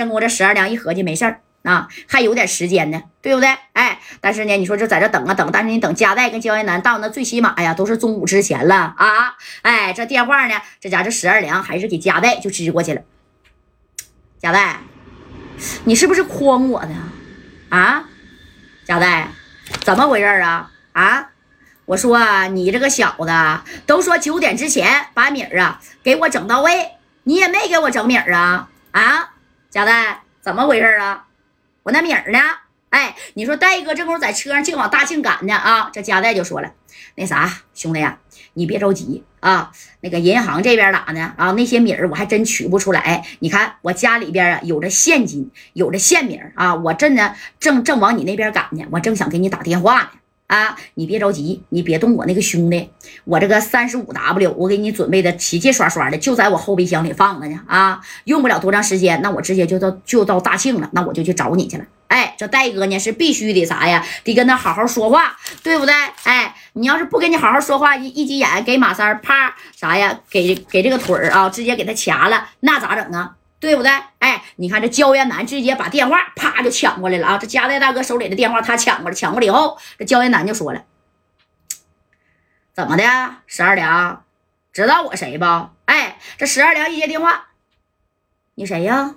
跟我这十二娘一合计，没事儿啊，还有点时间呢，对不对？哎，但是呢，你说就在这等啊等，但是你等加代跟焦艳南到那最起码呀，都是中午之前了啊。哎，这电话呢，这家这十二娘还是给加代就支过去了。加代，你是不是诓我呢？啊，加代，怎么回事啊？啊，我说你这个小子，都说九点之前把米儿啊给我整到位，你也没给我整米儿啊？啊，加代，怎么回事啊？我那米儿呢？哎，你说戴哥这会儿在车上净往大庆赶呢啊！这加代就说了，那啥，兄弟呀，你别着急啊，那个银行这边咋呢？啊，那些米儿我还真取不出来。你看我家里边啊有着现金，有着现米儿啊，我正呢正正往你那边赶呢，我正想给你打电话呢。啊，你别着急，你别动我那个兄弟，我这个三十五 W，我给你准备的齐齐刷刷的，就在我后备箱里放着呢。啊，用不了多长时间，那我直接就到就到大庆了，那我就去找你去了。哎，这戴哥呢是必须得啥呀？得跟他好好说话，对不对？哎，你要是不跟你好好说话，一一急眼给马三啪啥呀？给给这个腿儿啊，直接给他掐了，那咋整啊？对不对？哎，你看这焦艳南直接把电话啪就抢过来了啊！这加代大哥手里的电话他抢过来，抢过来以后，这焦艳南就说了：“怎么的，十二两，知道我谁不？”哎，这十二两一接电话：“你谁呀？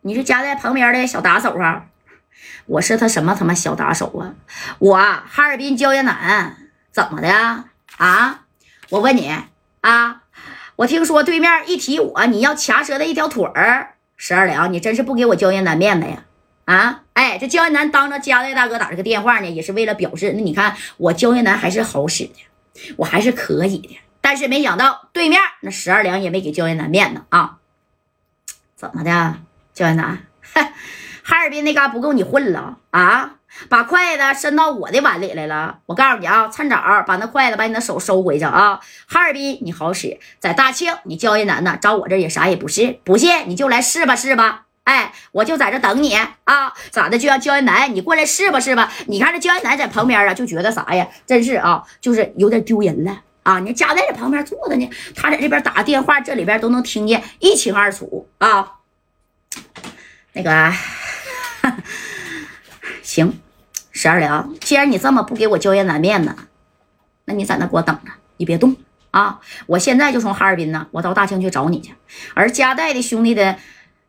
你是加代旁边的小打手啊？我是他什么他妈小打手啊？我哈尔滨焦艳南，怎么的啊？我问你啊？”我听说对面一提我，你要掐折他一条腿儿，十二两，你真是不给我焦艳南面子呀！啊，哎，这焦艳南当着加代大哥打这个电话呢，也是为了表示，那你看我焦艳南还是好使的，我还是可以的。但是没想到对面那十二两也没给焦艳南面子啊！怎么的，焦艳南？哈尔滨那嘎不够你混了啊？把筷子伸到我的碗里来了，我告诉你啊，趁早把那筷子把你的手收回去啊！哈尔滨你好使，在大庆你焦艳南呢，找我这也啥也不是，不信你就来试吧试吧，哎，我就在这等你啊！咋的？就让焦艳南你过来试吧试吧？你看这焦艳南在旁边啊，就觉得啥呀？真是啊，就是有点丢人了啊！你家在这旁边坐着呢，他在这边打电话，这里边都能听见一清二楚啊！那个。行，十二两。既然你这么不给我焦艳南面子，那你在那给我等着，你别动啊！我现在就从哈尔滨呢，我到大庆去找你去。而加代的兄弟的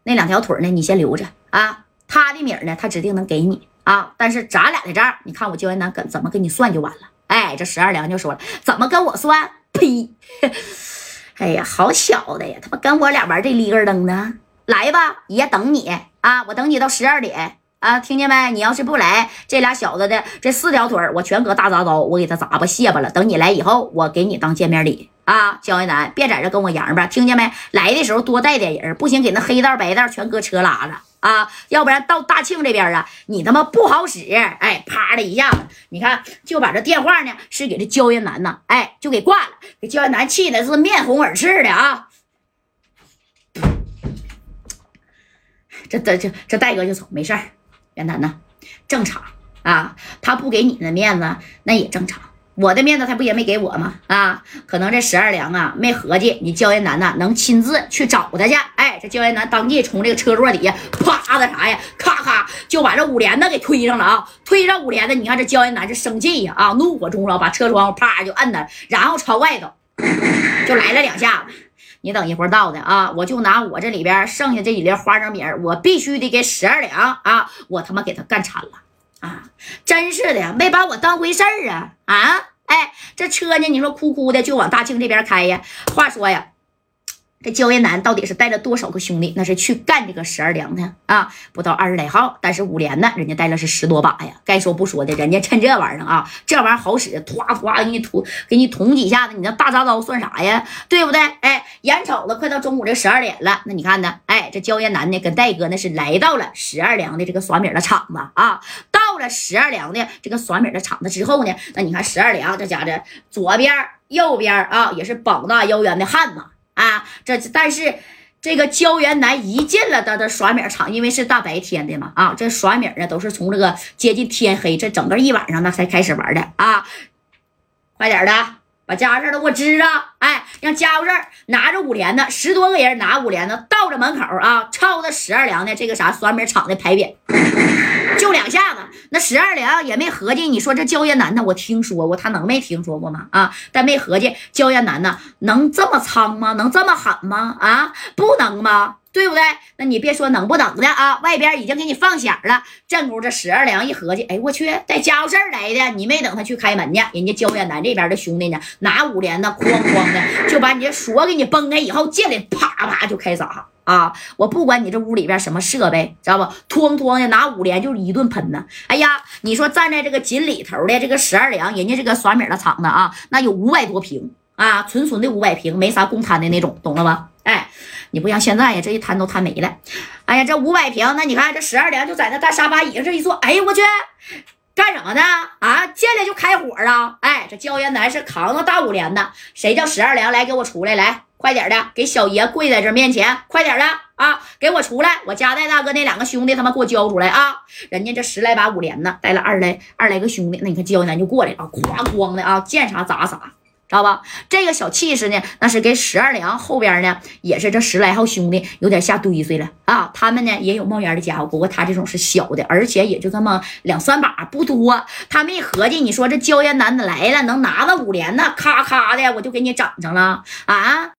那两条腿呢，你先留着啊。他的米呢，他指定能给你啊。但是咱俩的账，你看我焦艳南跟怎么跟你算就完了。哎，这十二两就说了，怎么跟我算？呸！哎呀，好小子呀，他妈跟我俩玩这立个灯呢？来吧，爷等你啊，我等你到十二点。啊，听见没？你要是不来，这俩小子的这四条腿我全搁大铡刀，我给他砸吧卸吧了。等你来以后，我给你当见面礼啊！焦云南，别在这跟我洋吧，听见没？来的时候多带点人，不行给那黑道白道全搁车拉了啊！要不然到大庆这边啊，你他妈不好使！哎，啪的一下子，你看就把这电话呢是给这焦云南呐，哎，就给挂了，给焦云南气的是面红耳赤的啊！这这这这戴哥就走，没事儿。袁楠呐，正常啊，他不给你的面子，那也正常。我的面子他不也没给我吗？啊，可能这十二两啊没合计，你焦艳楠呐能亲自去找他去。哎，这焦艳楠当即从这个车座底下啪的啥呀，咔咔就把这五连子给推上了啊！推上五连子，你看这焦艳楠是生气呀啊，怒火中烧，把车窗啪就摁那，然后朝外头就来了两下子。你等一会儿到的啊，我就拿我这里边剩下这几粒花生米我必须得给十二两啊！我他妈给他干惨了啊！真是的，没把我当回事儿啊啊！哎，这车呢？你说哭哭的就往大庆这边开呀？话说呀。这焦艳南到底是带了多少个兄弟？那是去干这个十二两的啊，不到二十来号。但是五连呢，人家带了是十多把呀。该说不说的，人家趁这玩意儿啊，这玩意儿好使，唰唰给你捅，给你捅几下子，你那大铡刀算啥呀？对不对？哎，眼瞅着快到中午这十二点了，那你看呢？哎，这焦艳南呢，跟戴哥那是来到了十二两的这个耍米的场子啊。到了十二两的这个耍米的场子之后呢，那你看十二两这家子左边右边啊，也是膀大腰圆的汉子。啊，这但是这个焦元南一进了他的耍米厂，因为是大白天的嘛，啊，这耍米呢都是从这个接近天黑，这整个一晚上那才开始玩的啊，快点的把家伙事儿都给我支着，哎，让家伙事儿拿着五连的，十多个人拿五连的，到着门口啊，抄着十二两的这个啥酸米厂的牌匾，就两下子，那十二两也没合计。你说这焦艳楠呢？我听说过，他能没听说过吗？啊，但没合计焦艳楠呢，能这么苍吗？能这么狠吗？啊，不能吗？对不对？那你别说能不能的啊，外边已经给你放响了。正屋这十二两一合计，哎，我去，带家伙事儿来的。你没等他去开门呢，人家焦远南这边的兄弟呢，拿五连的哐哐的就把你这锁给你崩开以后，进来啪啪就开砸啊！我不管你这屋里边什么设备，知道不？哐哐的拿五连就是一顿喷呢。哎呀，你说站在这个井里头的这个十二粮，人家这个耍米的厂子啊，那有五百多平啊，纯纯的五百平，没啥公摊的那种，懂了吧？哎。你不像现在呀，这一摊都摊没了。哎呀，这五百平，那你看这十二粮就在那大沙发椅上这一坐，哎呀，我去，干什么呢？啊，进来就开火啊！哎，这焦元南是扛着大五连的，谁叫十二两来给我出来，来快点的，给小爷跪在这面前，快点的啊，给我出来！我家代大哥那两个兄弟他妈给我交出来啊！人家这十来把五连呢，带了二来二来个兄弟，那你看焦元南就过来了，咵咣的啊，见啥砸啥。知道吧？这个小气势呢，那是给十二娘后边呢，也是这十来号兄弟有点下堆碎了啊。他们呢也有冒烟的家伙，不过他这种是小的，而且也就这么两三把，不多。他们一合计，你说这焦烟男的来了，能拿个五连呢？咔咔的，我就给你整上了啊！